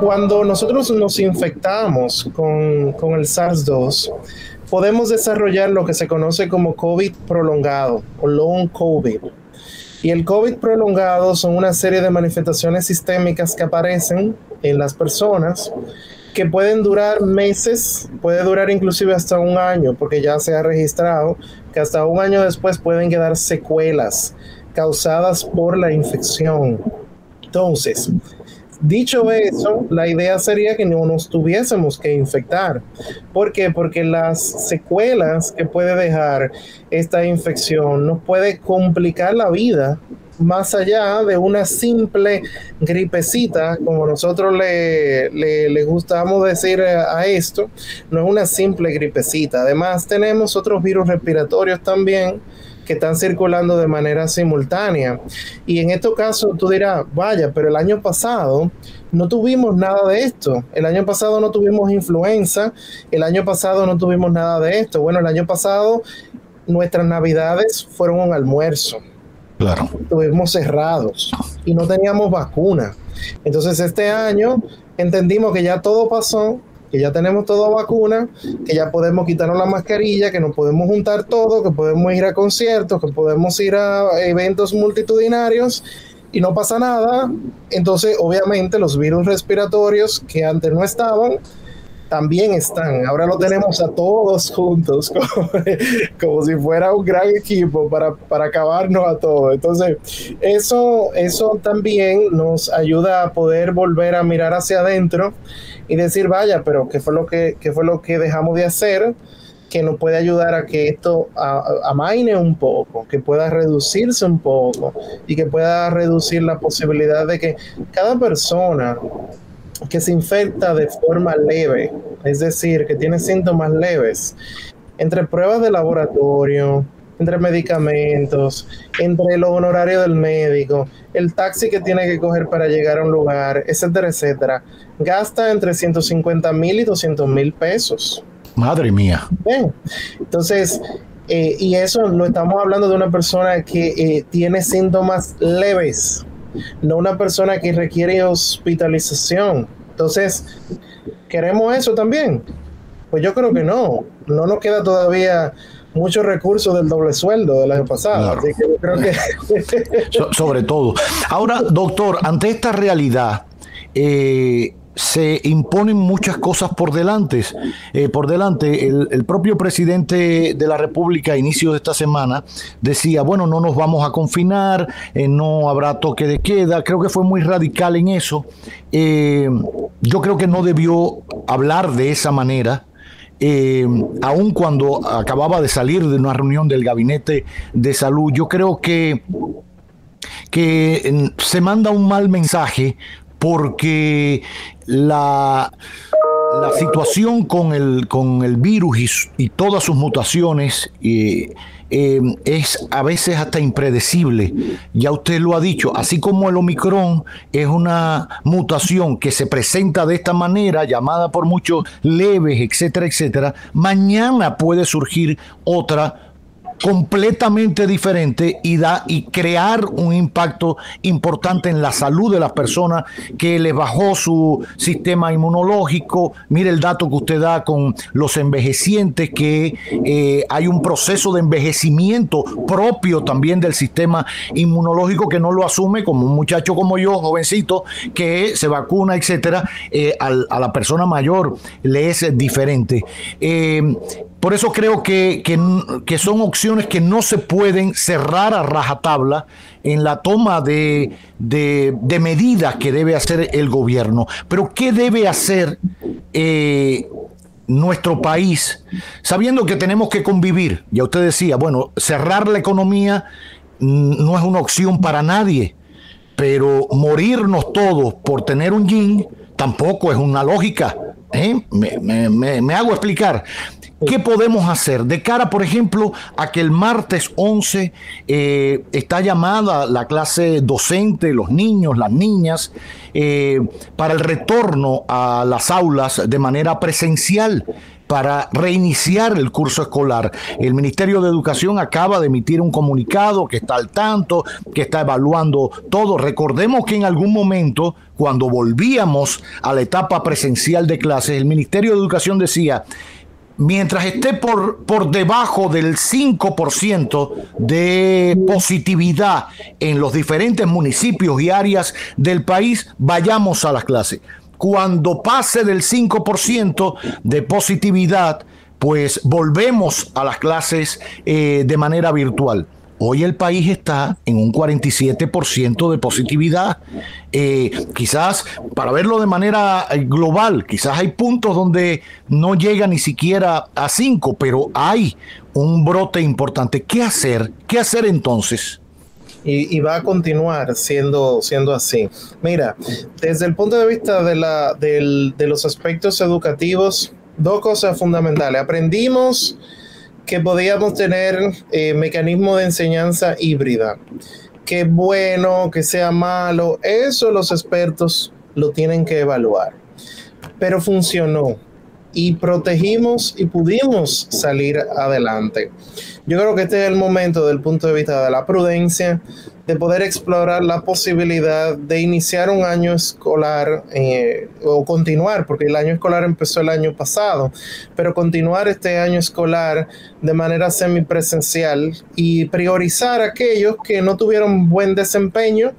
Cuando nosotros nos infectamos con, con el SARS-2, podemos desarrollar lo que se conoce como COVID prolongado o long COVID. Y el COVID prolongado son una serie de manifestaciones sistémicas que aparecen en las personas que pueden durar meses, puede durar inclusive hasta un año, porque ya se ha registrado que hasta un año después pueden quedar secuelas causadas por la infección. Entonces, Dicho eso, la idea sería que no nos tuviésemos que infectar. ¿Por qué? Porque las secuelas que puede dejar esta infección nos puede complicar la vida más allá de una simple gripecita, como nosotros le, le, gustamos decir a esto, no es una simple gripecita. Además, tenemos otros virus respiratorios también que están circulando de manera simultánea. Y en estos casos tú dirás, vaya, pero el año pasado no tuvimos nada de esto. El año pasado no tuvimos influenza, el año pasado no tuvimos nada de esto. Bueno, el año pasado nuestras navidades fueron un almuerzo. Claro. Estuvimos cerrados y no teníamos vacuna. Entonces este año entendimos que ya todo pasó, que ya tenemos toda vacuna, que ya podemos quitarnos la mascarilla, que nos podemos juntar todos, que podemos ir a conciertos, que podemos ir a eventos multitudinarios y no pasa nada. Entonces, obviamente, los virus respiratorios que antes no estaban, también están. Ahora lo tenemos a todos juntos, como, si fuera un gran equipo para, para, acabarnos a todos. Entonces, eso, eso también nos ayuda a poder volver a mirar hacia adentro y decir, vaya, pero ¿qué fue lo que, qué fue lo que dejamos de hacer? que nos puede ayudar a que esto amaine un poco, que pueda reducirse un poco y que pueda reducir la posibilidad de que cada persona que se infecta de forma leve, es decir, que tiene síntomas leves, entre pruebas de laboratorio, entre medicamentos, entre los honorarios del médico, el taxi que tiene que coger para llegar a un lugar, etcétera, etcétera, gasta entre 150 mil y 200 mil pesos. Madre mía. Bien. Entonces, eh, y eso lo estamos hablando de una persona que eh, tiene síntomas leves, no una persona que requiere hospitalización. Entonces, ¿queremos eso también? Pues yo creo que no. No nos queda todavía muchos recursos del doble sueldo del año pasado. Así que yo creo que... sobre todo. Ahora, doctor, ante esta realidad, eh, se imponen muchas cosas por delante. Eh, por delante, el, propio presidente de la República a inicio de esta semana decía, bueno, no nos vamos a confinar, eh, no habrá toque de queda. Creo que fue muy radical en eso. Eh, yo creo que no debió hablar de esa manera. aun cuando acababa de salir de una reunión del gabinete de salud, yo creo que, que mm, se manda un mal mensaje porque la, situación con el, con el virus y, todas sus mutaciones eh, eh, es a veces hasta impredecible. Ya usted lo ha dicho, así como el Omicron es una mutación que se presenta de esta manera, llamada por muchos leves, etcétera, etcétera, mañana puede surgir otra completamente diferente y, da, y crear un impacto importante en la salud de las personas que les bajó su sistema inmunológico. Mire el dato que usted da con los envejecientes, que eh, hay un proceso de envejecimiento propio también del sistema inmunológico que no lo asume como un muchacho como yo, jovencito, que se vacuna, etcétera, eh, a la persona mayor le es diferente. Eh, por eso creo que, que, son opciones que no se pueden cerrar a rajatabla en la toma de, de, medidas que debe hacer el gobierno. Pero ¿qué debe hacer eh, nuestro país sabiendo que tenemos que convivir? Ya usted decía, bueno, cerrar la economía no es una opción para nadie, pero morirnos todos por tener un yin tampoco es una lógica. ¿eh? Me, hago explicar. ¿Qué podemos hacer de cara, por ejemplo, a que el martes 11 eh, está llamada la clase docente, los niños, las niñas, eh, para el retorno a las aulas de manera presencial? para reiniciar el curso escolar. El Ministerio de Educación acaba de emitir un comunicado que está al tanto, que está evaluando todo. Recordemos que en algún momento, cuando volvíamos a la etapa presencial de clases, el Ministerio de Educación decía, mientras esté por, por debajo del 5% de positividad en los diferentes municipios y áreas del país, vayamos a las clases cuando pase del 5% de positividad, pues volvemos a las clases eh, de manera virtual. Hoy el país está en un 47% de positividad. Eh, quizás, para verlo de manera eh, global, quizás hay puntos donde no llega ni siquiera a 5, pero hay un brote importante. ¿Qué hacer? ¿Qué hacer entonces? y, va a continuar siendo, siendo así. Mira, desde el punto de vista de, la, de los aspectos educativos, dos cosas fundamentales. Aprendimos que podíamos tener eh, mecanismo de enseñanza híbrida. Que bueno, que sea malo, eso los expertos lo tienen que evaluar. Pero funcionó y protegimos y pudimos salir adelante. Yo creo que este es el momento, del punto de vista de la prudencia, de poder explorar la posibilidad de iniciar un año escolar eh, o continuar, porque el año escolar empezó el año pasado, pero continuar este año escolar de manera semipresencial y priorizar aquellos que no tuvieron buen desempeño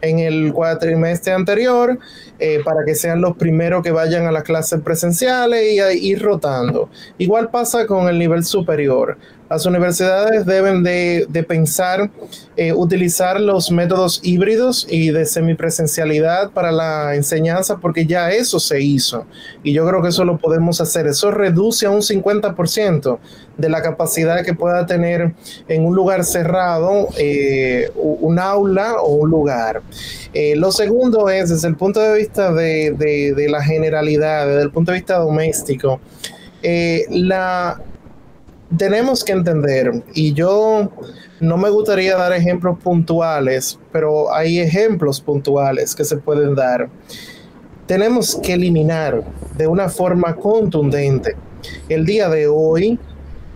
en el cuatrimestre anterior eh, para que sean los primeros que vayan a las clases presenciales y ir rotando. Igual pasa con el nivel superior. Las universidades deben de, pensar eh, utilizar los métodos híbridos y de semipresencialidad para la enseñanza porque ya eso se hizo y yo creo que eso lo podemos hacer. Eso reduce a un 50% de la capacidad que pueda tener en un lugar cerrado eh, un aula o un lugar. Eh, lo segundo es desde el punto de vista de, de la generalidad, desde el punto de vista doméstico. la, tenemos que entender, y yo no me gustaría dar ejemplos puntuales, pero hay ejemplos puntuales que se pueden dar. Tenemos que eliminar de una forma contundente el día de hoy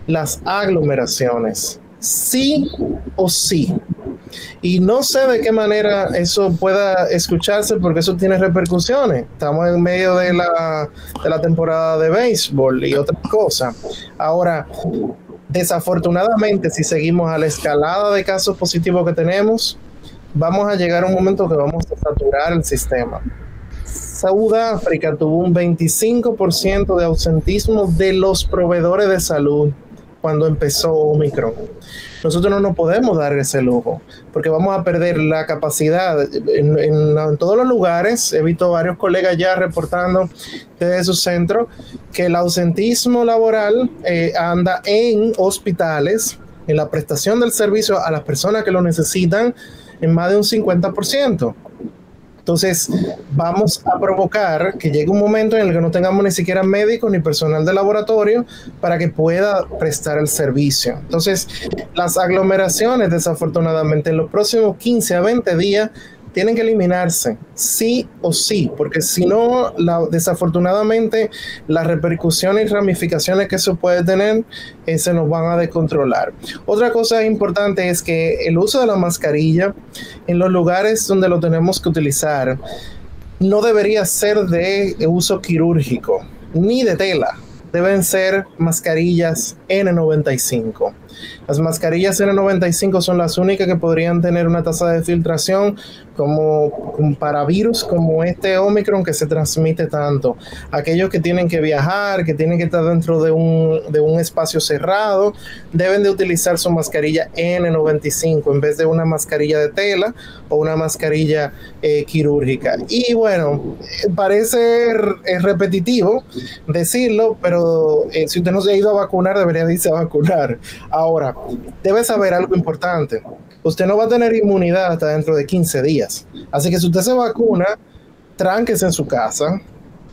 las aglomeraciones, sí o sí. Y no sé de qué manera eso pueda escucharse porque eso tiene repercusiones. Estamos en medio de la, de la temporada de béisbol y otras cosas. Ahora, desafortunadamente, si seguimos a la escalada de casos positivos que tenemos, vamos a llegar a un momento que vamos a saturar el sistema. Sudáfrica tuvo un 25% de ausentismo de los proveedores de salud cuando empezó Omicron. Nosotros no nos podemos dar ese lujo, porque vamos a perder la capacidad. En, todos los lugares, he visto varios colegas ya reportando desde su centro que el ausentismo laboral eh, anda en hospitales, en la prestación del servicio a las personas que lo necesitan, en más de un 50%. Entonces, vamos a provocar que llegue un momento en el que no tengamos ni siquiera médicos ni personal de laboratorio para que pueda prestar el servicio. Entonces, las aglomeraciones, desafortunadamente, en los próximos 15 a 20 días tienen que eliminarse, sí o sí, porque si no, desafortunadamente, las repercusiones y ramificaciones que eso puede tener eh, se nos van a descontrolar. Otra cosa importante es que el uso de la mascarilla en los lugares donde lo tenemos que utilizar no debería ser de uso quirúrgico ni de tela. Deben ser mascarillas N95. Las mascarillas N95 son las únicas que podrían tener una tasa de filtración como, para virus como este Omicron que se transmite tanto. Aquellos que tienen que viajar, que tienen que estar dentro de un, de un espacio cerrado, deben de utilizar su mascarilla N95 en vez de una mascarilla de tela o una mascarilla eh, quirúrgica. Y bueno, parece repetitivo decirlo, pero eh, si usted no se ha ido a vacunar, debería irse a vacunar Ahora, debe saber algo importante. Usted no va a tener inmunidad hasta dentro de 15 días. Así que si usted se vacuna, tránquese en su casa,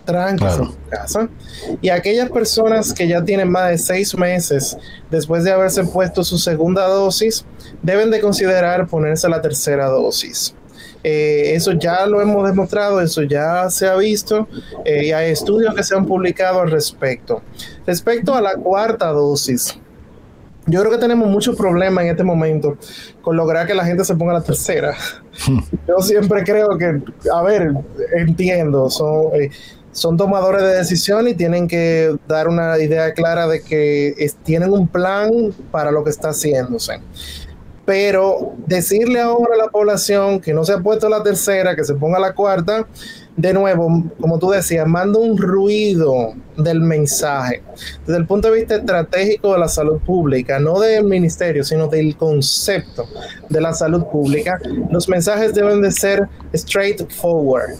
tránquese en su casa. Y aquellas personas que ya tienen más de seis meses después de haberse puesto su segunda dosis, deben de considerar ponerse la tercera dosis. Eh, eso ya lo hemos demostrado, eso ya se ha visto eh, y hay estudios que se han publicado al respecto. Respecto a la cuarta dosis, yo creo que tenemos muchos problemas en este momento con lograr que la gente se ponga la tercera. Hmm. Yo siempre creo que, a ver, entiendo, son, eh, son tomadores de decisión y tienen que dar una idea clara de que tienen un plan para lo que está haciéndose pero decirle ahora a la población que no se ha puesto la tercera, que se ponga la cuarta, de nuevo, como tú decías, manda un ruido del mensaje. Desde el punto de vista estratégico de la salud pública, no del ministerio, sino del concepto de la salud pública, los mensajes deben de ser straightforward.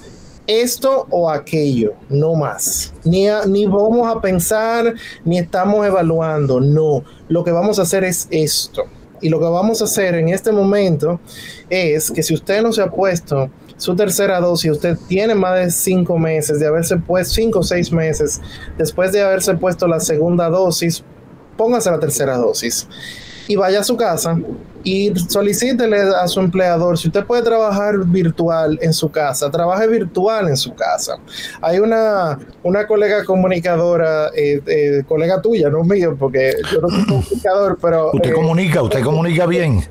Esto o aquello, no más. Ni, ni vamos a pensar, ni estamos evaluando, no. Lo que vamos a hacer es esto y lo que vamos a hacer en este momento es que si usted no se ha puesto su tercera dosis, usted tiene más de cinco meses de haberse puesto, cinco o seis meses después de haberse puesto la segunda dosis, póngase la tercera dosis y vaya a su casa y solicítele a su empleador, si usted puede trabajar virtual en su casa, trabaje virtual en su casa. Hay una, una colega comunicadora, eh, eh, colega tuya, no mío, porque yo no soy comunicador, pero... Usted eh, comunica, usted comunica bien.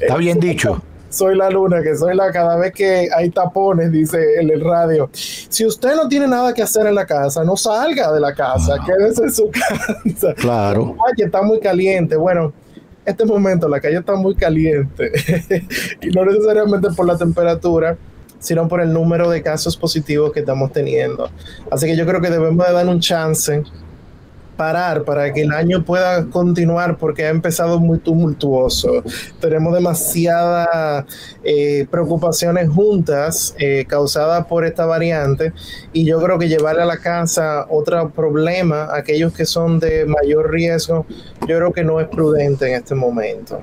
Está bien dicho soy la luna, que soy la cada vez que hay tapones, dice en el radio. Si usted no tiene nada que hacer en la casa, no salga de la casa, quédese en su casa. Claro. Ay, está muy caliente. Bueno, este momento la calle está muy caliente y no necesariamente por la temperatura, sino por el número de casos positivos que estamos teniendo. Así que yo creo que debemos de dar un chance parar para que el año pueda continuar porque ha empezado muy tumultuoso. Tenemos demasiadas eh, preocupaciones juntas eh, causadas por esta variante y yo creo que llevarle a la casa otro problema, aquellos que son de mayor riesgo, yo creo que no es prudente en este momento.